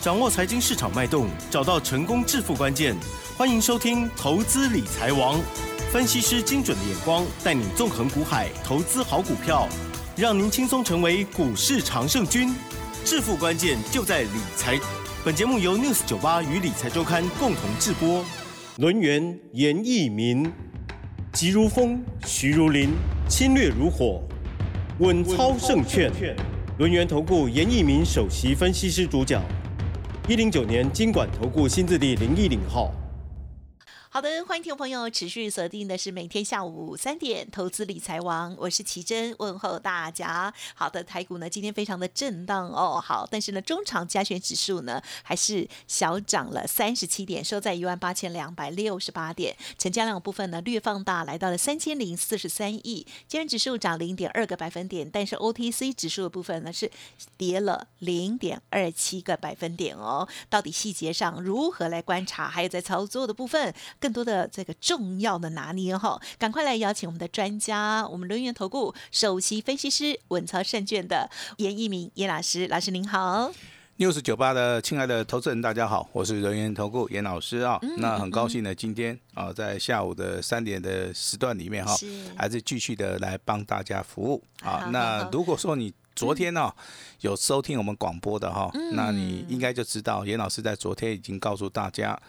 掌握财经市场脉动，找到成功致富关键。欢迎收听《投资理财王》，分析师精准的眼光，带你纵横股海，投资好股票，让您轻松成为股市常胜军。致富关键就在理财。本节目由 News 九八与理财周刊共同制播。轮源严义民，急如风，徐如林，侵略如火，稳操胜券。轮源投顾严义民首席分析师主讲。一零九年经管投顾新字第零一零号。好的，欢迎听众朋友持续锁定的是每天下午三点投资理财王，我是奇珍，问候大家。好的，台股呢今天非常的震荡哦，好，但是呢中长加权指数呢还是小涨了三十七点，收在一万八千两百六十八点，成交量部分呢略放大，来到了三千零四十三亿，今天指数涨零点二个百分点，但是 OTC 指数的部分呢是跌了零点二七个百分点哦。到底细节上如何来观察，还有在操作的部分？多的这个重要的拿捏哈，赶快来邀请我们的专家，我们轮源投顾首席分析师稳操胜券的严一鸣严老师，老师您好。news 九八的亲爱的投资人，大家好，我是人员投顾严老师啊。那很高兴呢，今天啊，在下午的三点的时段里面哈，还是继续的来帮大家服务啊。那如果说你昨天呢，有收听我们广播的哈，那你应该就知道严老师在昨天已经告诉大家，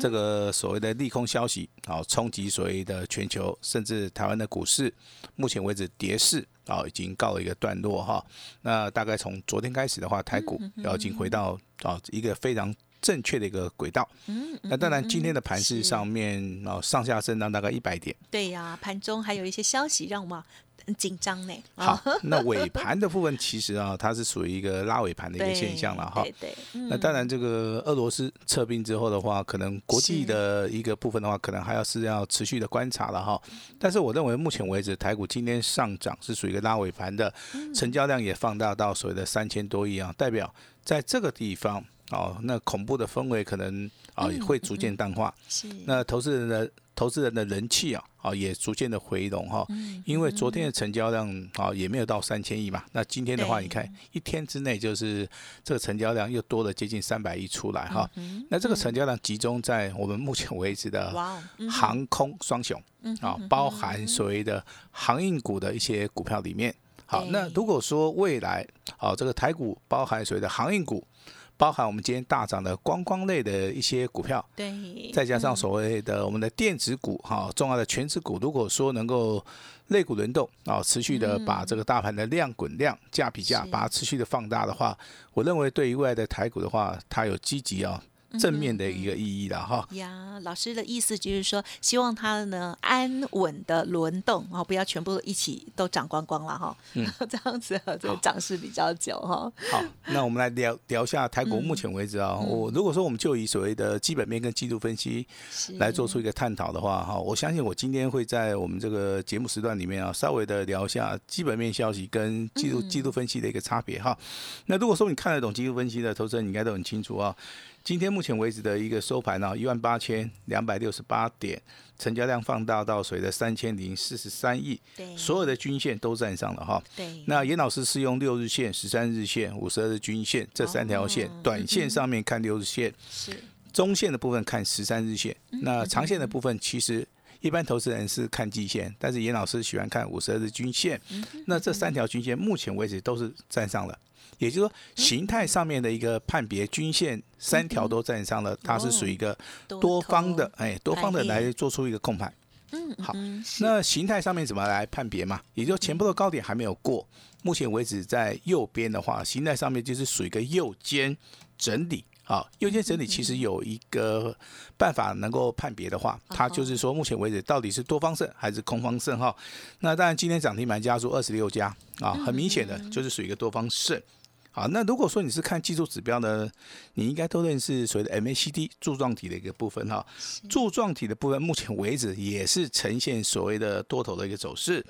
这个所谓的利空消息啊，冲击所谓的全球甚至台湾的股市，目前为止跌势啊已经告了一个段落哈。那大概从昨天开始的话，台股要已经回到啊一个非常正确的一个轨道。嗯那当然今天的盘市上面啊上下震荡大概一百点。对呀，盘中还有一些消息让我们。很紧张呢。好，那尾盘的部分其实啊，它是属于一个拉尾盘的一个现象了哈。对对。那当然，这个俄罗斯撤兵之后的话，可能国际的一个部分的话，可能还要是要持续的观察了哈。但是我认为，目前为止，台股今天上涨是属于一个拉尾盘的，成交量也放大到所谓的三千多亿啊，代表在这个地方哦，那恐怖的氛围可能啊会逐渐淡化。是。那投资人的。投资人的人气啊，啊也逐渐的回笼哈，因为昨天的成交量啊也没有到三千亿嘛，那今天的话，你看一天之内就是这个成交量又多了接近三百亿出来哈，那这个成交量集中在我们目前为止的航空双雄啊，包含所谓的航运股的一些股票里面，好，那如果说未来好这个台股包含所谓的航运股。包含我们今天大涨的观光类的一些股票，对，再加上所谓的我们的电子股哈，重要的全职股，如果说能够类股轮动啊，持续的把这个大盘的量滚量价比价把它持续的放大的话，我认为对于未来的台股的话，它有积极啊。正面的一个意义了哈。呀，老师的意思就是说，希望它呢安稳的轮动啊，不要全部一起都涨光光了哈，嗯，这样子这个涨势比较久哈。好，那我们来聊聊一下台股目前为止啊，我如果说我们就以所谓的基本面跟季度分析来做出一个探讨的话哈，我相信我今天会在我们这个节目时段里面啊，稍微的聊一下基本面消息跟季度季度分析的一个差别哈。那如果说你看得懂季度分析的投资人，你应该都很清楚啊。今天目前为止的一个收盘呢，一万八千两百六十八点，成交量放大到水的三千零四十三亿，所有的均线都站上了哈。对，那严老师是用六日线、十三日线、五十二日均线这三条线，短线上面看六日线，是中线的部分看十三日线，那长线的部分其实一般投资人是看季线，但是严老师喜欢看五十二日均线，那这三条均线目前为止都是站上了。也就是说，形态上面的一个判别，均线三条都站上了，它是属于一个多方的，哎，多方的来做出一个控盘。嗯，好，那形态上面怎么来判别嘛？也就前波的高点还没有过，目前为止在右边的话，形态上面就是属于一个右肩整理。好，右肩整理其实有一个办法能够判别的话，它就是说目前为止到底是多方胜还是空方胜哈。那当然今天涨停板家数二十六家啊，很明显的就是属于一个多方胜。好，那如果说你是看技术指标呢，你应该都认识所谓的 MACD 柱状体的一个部分哈。柱状体的部分，目前为止也是呈现所谓的多头的一个走势。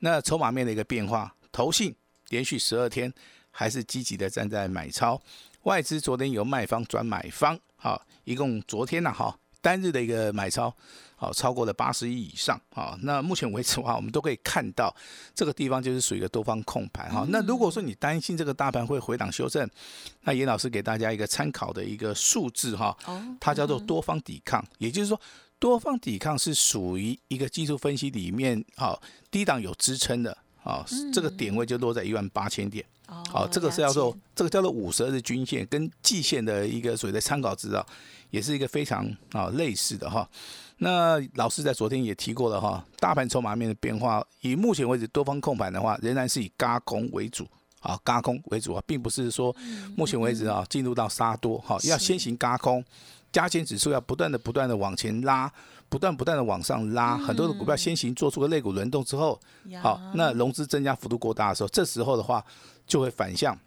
那筹码面的一个变化，投信连续十二天还是积极的站在买超，外资昨天由卖方转买方，好，一共昨天呢哈。单日的一个买超。好，超过了八十亿以上啊！那目前为止的话，我们都可以看到这个地方就是属于一个多方控盘哈。那如果说你担心这个大盘会回档修正，那严老师给大家一个参考的一个数字哈，它叫做多方抵抗，也就是说多方抵抗是属于一个技术分析里面好低档有支撑的啊，这个点位就落在一万八千点。好，这个是叫做这个叫做五十日均线跟季线的一个所谓的参考值啊，也是一个非常啊类似的哈。那老师在昨天也提过了哈，大盘筹码面的变化，以目前为止多方控盘的话，仍然是以嘎空为主啊，嘎空为主啊，并不是说目前为止啊进入到杀多哈，要先行嘎空，加权指数要不断的不断的往前拉，不断不断的往上拉，很多的股票先行做出个肋骨轮动之后，好，那融资增加幅度过大的时候，这时候的话就会反向。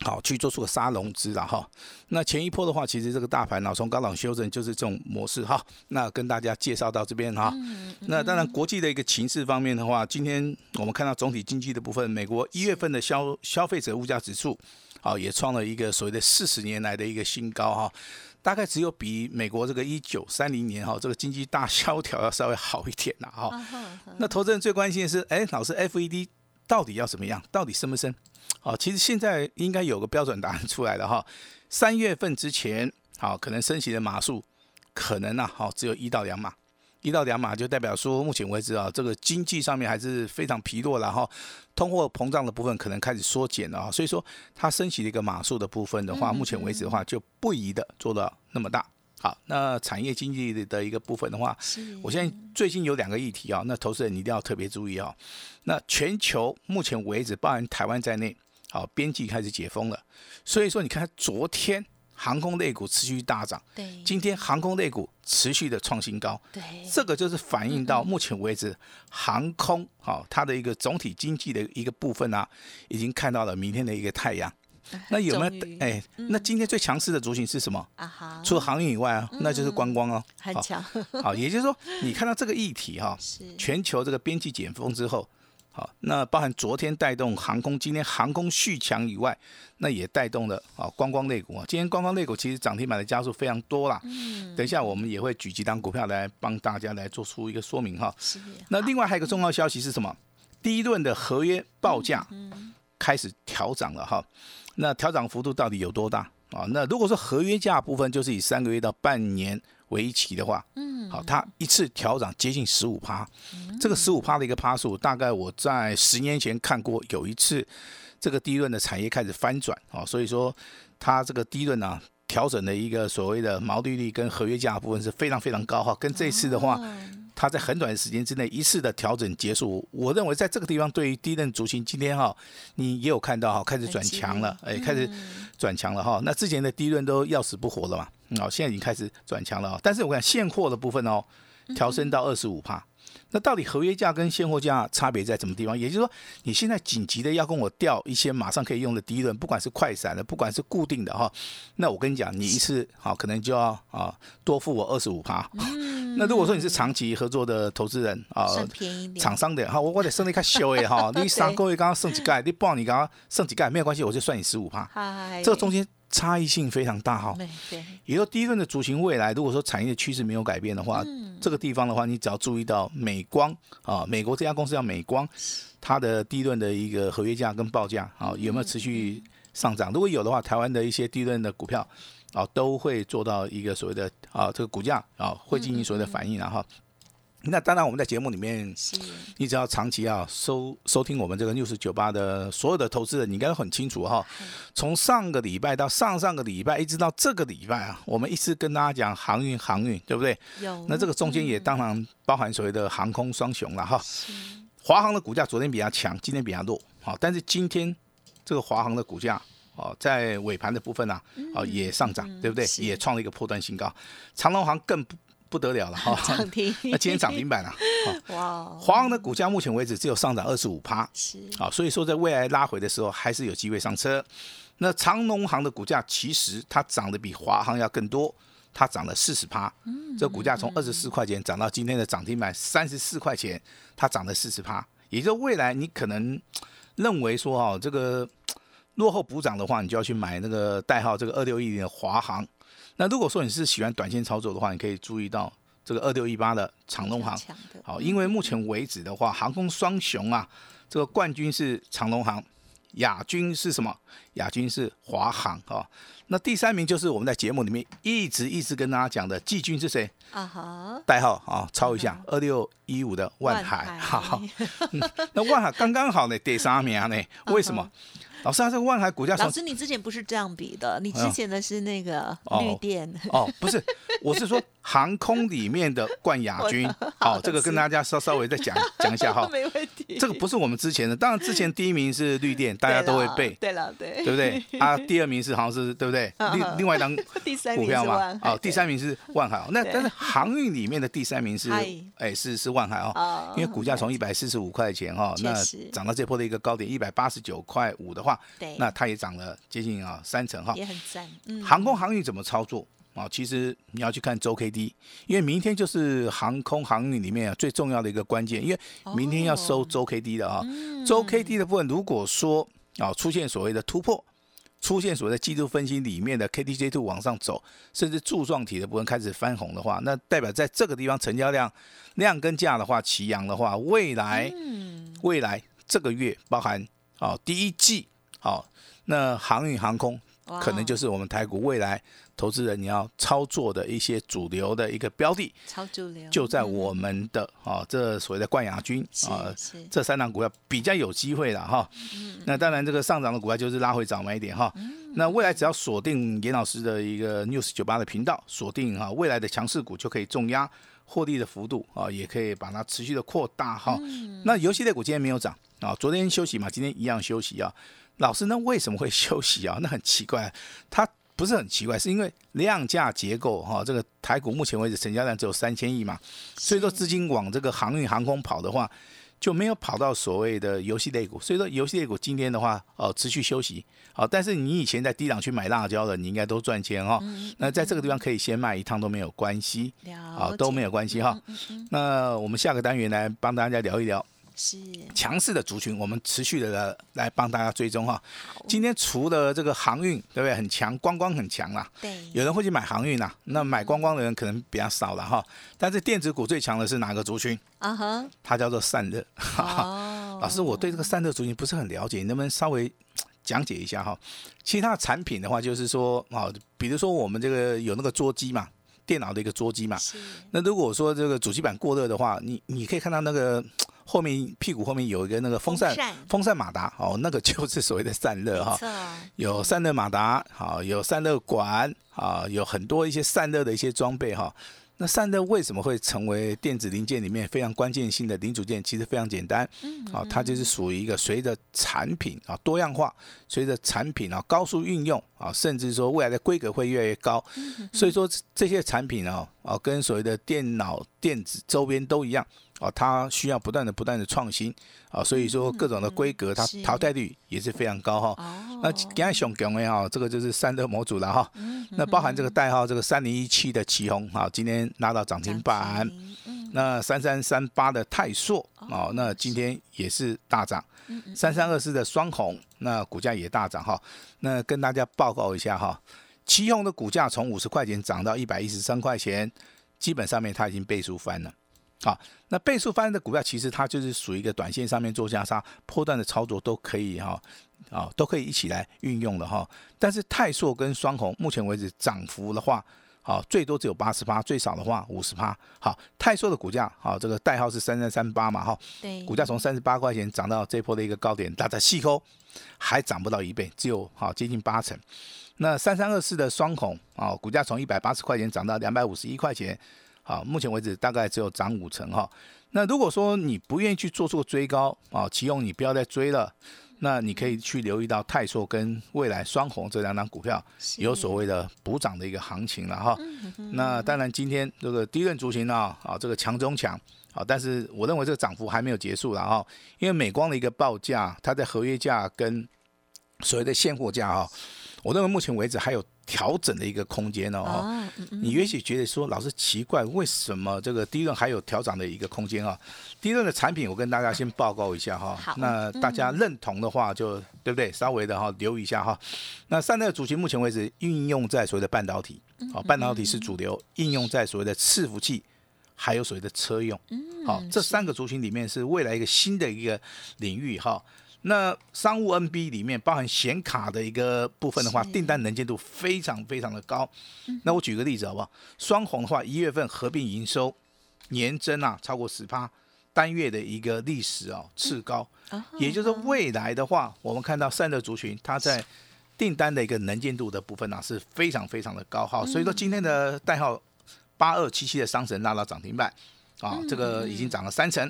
好，去做出个杀融资了哈。那前一波的话，其实这个大盘呢，从高档修正就是这种模式哈。那跟大家介绍到这边哈。那当然，国际的一个情势方面的话，今天我们看到总体经济的部分，美国一月份的消消费者物价指数，好也创了一个所谓的四十年来的一个新高哈。大概只有比美国这个一九三零年哈这个经济大萧条要稍微好一点了哈。那投资人最关心的是，哎，老师，FED 到底要怎么样？到底升不升？好，其实现在应该有个标准答案出来了哈。三月份之前，好，可能升息的码数可能呢，好，只有一到两码，一到两码就代表说，目前为止啊，这个经济上面还是非常疲弱了哈。通货膨胀的部分可能开始缩减了啊，所以说它升息的一个码数的部分的话，目前为止的话就不宜的做到那么大。好，那产业经济的一个部分的话，我现在最近有两个议题啊，那投资人你一定要特别注意啊。那全球目前为止，包含台湾在内。好，边际开始解封了，所以说你看，昨天航空类股持续大涨，对，今天航空类股持续的创新高，对，这个就是反映到目前为止航空好它的一个总体经济的一个部分啊，已经看到了明天的一个太阳。那有没有？哎，那今天最强势的族群是什么？啊哈，除了航运以外啊，那就是观光哦，很强。好，也就是说，你看到这个议题哈，全球这个边际解封之后。好，那包含昨天带动航空，今天航空续强以外，那也带动了啊观光类股啊。今天观光类股其实涨停板的加速非常多啦。嗯，等一下我们也会举几档股票来帮大家来做出一个说明哈。是。那另外还有一个重要消息是什么？第一轮的合约报价开始调涨了哈。那调涨幅度到底有多大啊？那如果说合约价部分就是以三个月到半年。为期的话，嗯，好，它一次调涨接近十五趴，这个十五趴的一个趴数，大概我在十年前看过有一次，这个低润的产业开始翻转啊，所以说它这个低润呢调整的一个所谓的毛利率跟合约价部分是非常非常高哈，跟这次的话。它在很短的时间之内一次的调整结束，我认为在这个地方对于低任族群今天哈，你也有看到哈，开始转强了，哎，开始转强了哈。那之前的低润都要死不活了嘛，哦，现在已经开始转强了，但是我看现货的部分哦，调升到二十五帕。那到底合约价跟现货价差别在什么地方？也就是说，你现在紧急的要跟我调一些马上可以用的第一轮，不管是快闪的，不管是固定的哈，那我跟你讲，你一次好可能就要啊多付我二十五趴。那如果说你是长期合作的投资人啊，厂商的哈，我我得剩你看修诶哈，你三个月刚刚剩几盖，你报你刚刚剩几盖没有关系，我就算你十五趴。这个中间。差异性非常大哈，对，也就第一轮的主型未来，如果说产业的趋势没有改变的话，这个地方的话，你只要注意到美光啊，美国这家公司叫美光，它的第一轮的一个合约价跟报价啊有没有持续上涨？如果有的话，台湾的一些第一轮的股票啊都会做到一个所谓的啊这个股价啊会进行所谓的反应然后。那当然，我们在节目里面，你只要长期啊收收听我们这个六十九八的所有的投资人，你应该都很清楚哈。从上个礼拜到上上个礼拜，一直到这个礼拜啊，我们一直跟大家讲航运航运，对不对？有。那这个中间也当然包含所谓的航空双雄了哈。华航的股价昨天比较强，今天比较弱。好，但是今天这个华航的股价哦，在尾盘的部分呢，哦也上涨，对不对？也创了一个破断新高。长隆航更不。得了了哈！涨停，那今天涨停板 了。哇！华航的股价目前为止只有上涨二十五趴，是啊，所以说在未来拉回的时候还是有机会上车。那长农行的股价其实它涨得比华航要更多，它涨了四十趴。嗯，这股价从二十四块钱涨到今天的涨停板三十四块钱，它涨了四十趴。也就未来你可能认为说哈，这个落后补涨的话，你就要去买那个代号这个二六一零的华航。那如果说你是喜欢短线操作的话，你可以注意到这个二六一八的长龙航，好，因为目前为止的话，航空双雄啊，这个冠军是长龙航。亚军是什么？亚军是华航啊。那第三名就是我们在节目里面一直一直跟大家讲的季军是谁？啊哈，代号啊，抄一下，二六一五的万海。好，那万海刚刚好呢，第三名呢？为什么？老师，啊这个万海股价，老师你之前不是这样比的，你之前的是那个绿电。哦，不是，我是说航空里面的冠亚军。好，这个跟大家稍稍微再讲讲一下哈。没问题。这个不是我们之前的，当然之前第一名是绿电，大家都会背。对了，对，对不对？啊，第二名是好像是对不对？另另外一张股票嘛。哦，第三名是万海。那但是航运里面的第三名是哎是是万海哦，因为股价从一百四十五块钱哈，那涨到这波的一个高点一百八十九块五的话。那它也涨了接近啊三成哈，也很赞。航空航运怎么操作啊？其实你要去看周 K D，因为明天就是航空航运里面啊最重要的一个关键，因为明天要收周 K D 的啊。周 K D 的部分，如果说啊出现所谓的突破，出现所谓的季度分析里面的 K D J two 往上走，甚至柱状体的部分开始翻红的话，那代表在这个地方成交量量跟价的话齐扬的话，未来未来这个月包含啊第一季。好，那航运航空可能就是我们台股未来投资人你要操作的一些主流的一个标的，超主流就在我们的啊这所谓的冠亚军啊这三档股票比较有机会了哈。那当然这个上涨的股票就是拉回早买点哈。那未来只要锁定严老师的一个 news 九八的频道，锁定哈未来的强势股就可以重压获利的幅度啊，也可以把它持续的扩大哈。那游戏类股今天没有涨啊，昨天休息嘛，今天一样休息啊。老师，那为什么会 休息啊？那很奇怪，它不是很奇怪，是因为量价结构哈。这个台股目前为止成交量只有三千亿嘛，所以说资金往这个航运航空跑的话，就没有跑到所谓的游戏类股。所以说游戏类股今天的话，哦，持续休息。好，但是你以前在低档去买辣椒的，你应该都赚钱哈。那在这个地方可以先卖一趟都没有关系，好都没有关系哈。那我们下个单元来帮大家聊一聊。是强势的族群，我们持续的来帮大家追踪哈。今天除了这个航运，对不对？很强，观光很强啦。对，有人会去买航运啦，那买观光的人可能比较少了哈。但是电子股最强的是哪个族群？啊哈，它叫做散热。哦，老师，我对这个散热族群不是很了解，你能不能稍微讲解一下哈？其他产品的话，就是说啊，比如说我们这个有那个桌机嘛，电脑的一个桌机嘛。那如果说这个主机板过热的话，你你可以看到那个。后面屁股后面有一个那个风扇，风扇马达哦，那个就是所谓的散热哈，有散热马达，好有散热管，啊，有很多一些散热的一些装备哈。那散热为什么会成为电子零件里面非常关键性的零组件？其实非常简单，啊，它就是属于一个随着产品啊多样化，随着产品啊高速运用啊，甚至说未来的规格会越来越高，所以说这些产品啊啊跟所谓的电脑电子周边都一样。哦，它需要不断的、不断的创新啊，所以说各种的规格，它淘汰率也是非常高哈。那今天熊熊的哈，这个就是散热模组了哈。那包含这个代号这个三零一七的旗宏哈，今天拿到涨停板。那三三三八的泰硕哦，那今天也是大涨。三三二四的双红，那股价也大涨哈。那跟大家报告一下哈，旗宏的股价从五十块钱涨到一百一十三块钱，基本上面它已经倍数翻了。好，那倍数翻的股票其实它就是属于一个短线上面做加杀、破段的操作都可以哈，啊都可以一起来运用的哈。但是泰硕跟双红目前为止涨幅的话，好最多只有八十八，最少的话五十八。好，泰硕的股价好，这个代号是三三三八嘛哈，对，股价从三十八块钱涨到这波的一个高点，大家细抠还涨不到一倍，只有好接近八成。那三三二四的双红啊，股价从一百八十块钱涨到两百五十一块钱。好，目前为止大概只有涨五成哈。那如果说你不愿意去做出个追高啊，启用你不要再追了，那你可以去留意到泰硕跟未来双红这两档股票有所谓的补涨的一个行情了哈。那当然今天这个低润族群呢啊，这个强中强啊，但是我认为这个涨幅还没有结束了哈，因为美光的一个报价，它的合约价跟所谓的现货价哈。我认为目前为止还有调整的一个空间哦。你也许觉得说，老师奇怪，为什么这个第一轮还有调整的一个空间啊？第一轮的产品，我跟大家先报告一下哈。那大家认同的话，就对不对？稍微的哈留意一下哈。那散热主群目前为止运用在所谓的半导体，好，半导体是主流，应用在所谓的伺服器，还有所谓的车用。好，这三个族群里面是未来一个新的一个领域哈。那商务 NB 里面包含显卡的一个部分的话，订单能见度非常非常的高。那我举个例子好不好？双红的话，一月份合并营收年增啊超过十趴，单月的一个历史啊次高。也就是未来的话，我们看到散热族群它在订单的一个能见度的部分呢是非常非常的高哈。所以说今天的代号八二七七的商神拉到涨停板啊，这个已经涨了三成。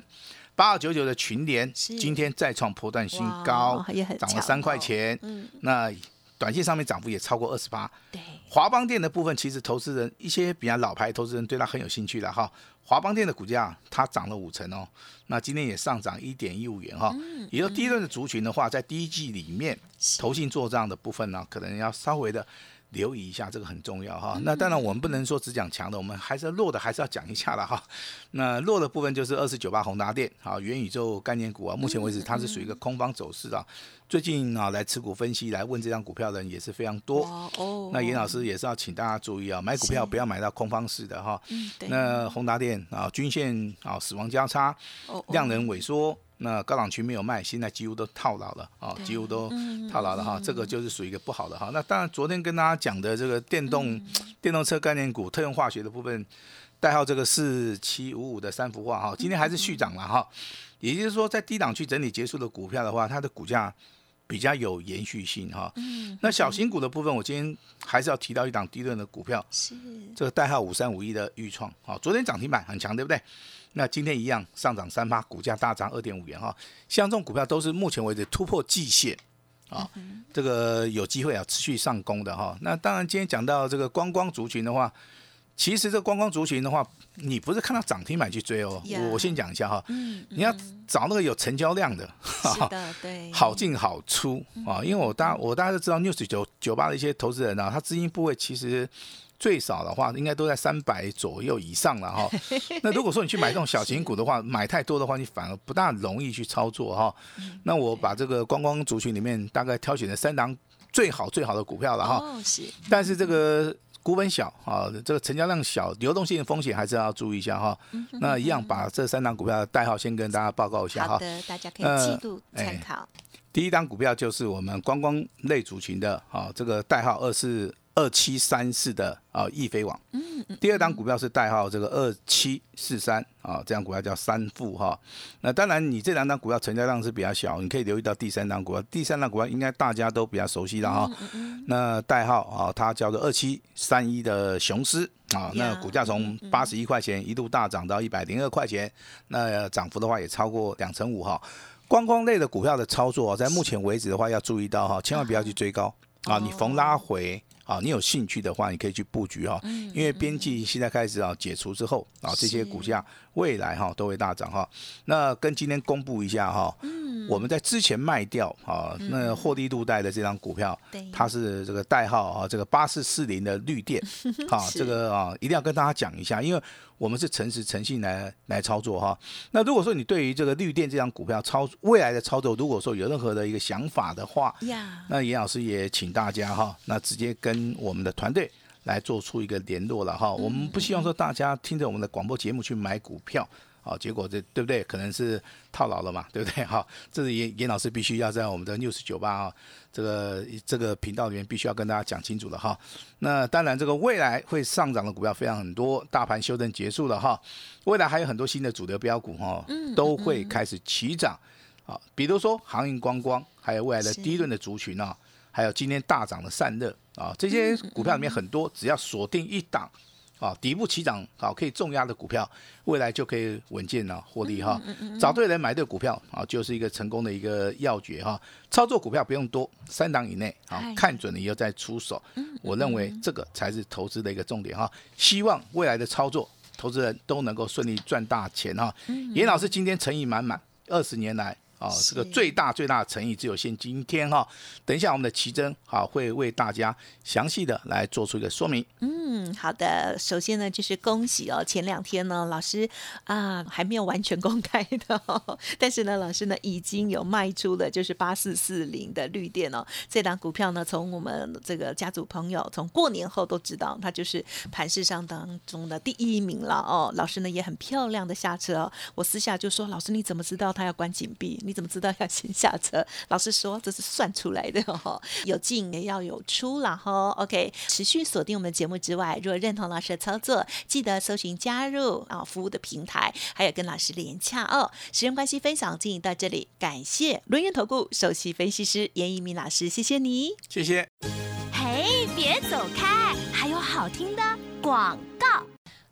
八二九九的群联今天再创破段新高，涨了三块钱。嗯，那短线上面涨幅也超过二十八。对，华邦店的部分，其实投资人一些比较老牌投资人对它很有兴趣的哈。华邦店的股价它涨了五成哦，那今天也上涨一点一五元哈。嗯，也就第一轮的族群的话，在第一季里面，投信做账的部分呢，可能要稍微的。留意一下，这个很重要哈。那当然，我们不能说只讲强的，我们还是弱的，还是要讲一下了哈。那弱的部分就是二四九八宏达电，啊，元宇宙概念股啊，目前为止它是属于一个空方走势啊。最近啊，来持股分析来问这张股票的人也是非常多。哦。那严老师也是要请大家注意啊，买股票不要买到空方式的哈。嗯，那宏达电啊，均线啊，死亡交叉，量能萎缩。那高档区没有卖，现在几乎都套牢了啊，几乎都套牢了哈，这个就是属于一个不好的哈。那当然，昨天跟大家讲的这个电动电动车概念股、特用化学的部分，代号这个四七五五的三幅画哈，今天还是续涨了哈。也就是说，在低档区整理结束的股票的话，它的股价比较有延续性哈。那小型股的部分，我今天还是要提到一档低润的股票，是这个代号五三五一的预创啊，昨天涨停板很强，对不对？那今天一样上涨三八，股价大涨二点五元哈。像这种股票都是目前为止突破季线啊，这个有机会啊持续上攻的哈。那当然今天讲到这个观光族群的话，其实这观光族群的话，你不是看到涨停板去追哦。我我先讲一下哈，你要找那个有成交量的，是的，对，好进好出啊。因为我大我大家都知道 news 九九八的一些投资人啊，他资金部位其实。最少的话，应该都在三百左右以上了哈。那如果说你去买这种小型股的话，买太多的话，你反而不大容易去操作哈。那我把这个观光族群里面大概挑选了三档最好最好的股票了哈。哦，是。但是这个股本小啊，这个成交量小，流动性的风险还是要注意一下哈。那一样把这三档股票的代号先跟大家报告一下哈。好的，大家可以记录参考。第一档股票就是我们观光类族群的啊，这个代号二是。二七三四的啊易飞网，嗯第二档股票是代号这个二七四三啊，这样股票叫三富哈。那当然，你这两档股票成交量是比较小，你可以留意到第三档股票。第三档股票应该大家都比较熟悉的哈。那代号啊，它叫做二七三一的雄狮啊，那股价从八十一块钱一度大涨到一百零二块钱，那涨幅的话也超过两成五哈。观光类的股票的操作，在目前为止的话要注意到哈，千万不要去追高啊，你逢拉回。啊，你有兴趣的话，你可以去布局哈，因为边际现在开始啊解除之后啊，这些股价未来哈都会大涨哈。那跟今天公布一下哈，我们在之前卖掉啊，那获利度带的这张股票，它是这个代号啊，这个八四四零的绿电，啊，这个啊一定要跟大家讲一下，因为。我们是诚实诚信来来操作哈。那如果说你对于这个绿电这张股票操未来的操作，如果说有任何的一个想法的话，那严老师也请大家哈，那直接跟我们的团队来做出一个联络了哈。我们不希望说大家听着我们的广播节目去买股票。好，结果这对不对？可能是套牢了嘛，对不对？好，这是严严老师必须要在我们的 news 酒吧啊这个这个频道里面必须要跟大家讲清楚了哈。那当然，这个未来会上涨的股票非常很多，大盘修正结束了哈，未来还有很多新的主流标股哈，都会开始起涨啊。比如说航运观光，还有未来的第一轮的族群啊，还有今天大涨的散热啊，这些股票里面很多，只要锁定一档。啊，底部起涨好可以重压的股票，未来就可以稳健了获利哈。找对人买对股票啊，就是一个成功的一个要诀哈。操作股票不用多，三档以内啊，看准了以后再出手。我认为这个才是投资的一个重点哈。希望未来的操作，投资人都能够顺利赚大钱哈。严老师今天诚意满满，二十年来。哦，这个最大最大的诚意只有限今天哈。等一下我们的奇珍好会为大家详细的来做出一个说明。嗯，好的。首先呢，就是恭喜哦，前两天呢，老师啊还没有完全公开的，但是呢，老师呢已经有卖出了，就是八四四零的绿电哦。这档股票呢，从我们这个家族朋友从过年后都知道，它就是盘市上当中的第一名了哦。老师呢也很漂亮的下车哦。我私下就说，老师你怎么知道它要关紧闭？你怎么知道要先下车？老师说这是算出来的哦，有进也要有出了哈。OK，持续锁定我们节目之外，如果认同老师的操作，记得搜寻加入啊服务的平台，还有跟老师连洽哦。时间关系，分享进行到这里，感谢轮源投顾首席分析师严一鸣老师，谢谢你，谢谢。嘿，别走开，还有好听的广告。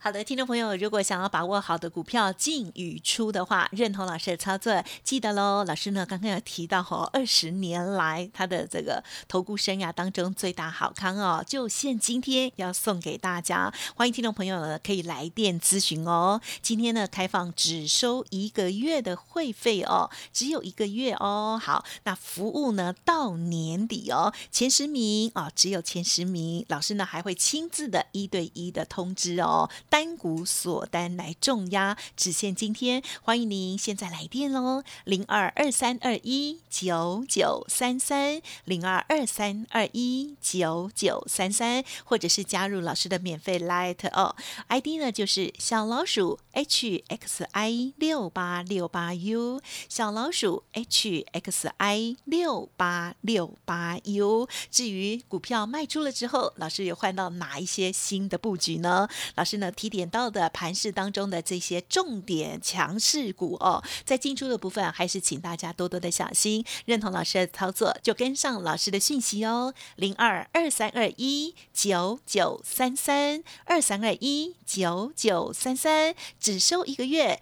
好的，听众朋友，如果想要把握好的股票进与出的话，认同老师的操作，记得喽。老师呢刚刚有提到哦，二十年来他的这个投顾生涯当中最大好康哦，就现今天要送给大家，欢迎听众朋友呢可以来电咨询哦。今天呢开放只收一个月的会费哦，只有一个月哦。好，那服务呢到年底哦，前十名哦，只有前十名，老师呢还会亲自的一对一的通知哦。单股锁单来重压，只限今天，欢迎您现在来电喽，零二二三二一九九三三，零二二三二一九九三三，或者是加入老师的免费 Light 哦，ID 呢就是小老鼠 H X I 六八六八 U，小老鼠 H X I 六八六八 U。至于股票卖出了之后，老师有换到哪一些新的布局呢？老师呢？提点到的盘市当中的这些重点强势股哦，在进出的部分还是请大家多多的小心。认同老师的操作，就跟上老师的讯息哦。零二二三二一九九三三二三二一九九三三，只收一个月，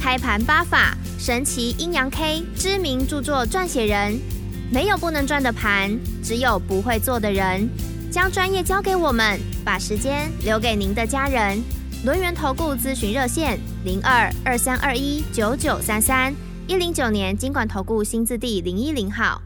开盘八法神奇阴阳 K 知名著作撰写人。没有不能赚的盘，只有不会做的人。将专业交给我们，把时间留给您的家人。轮源投顾咨询热线零二二三二一九九三三一零九年经管投顾新字第零一零号。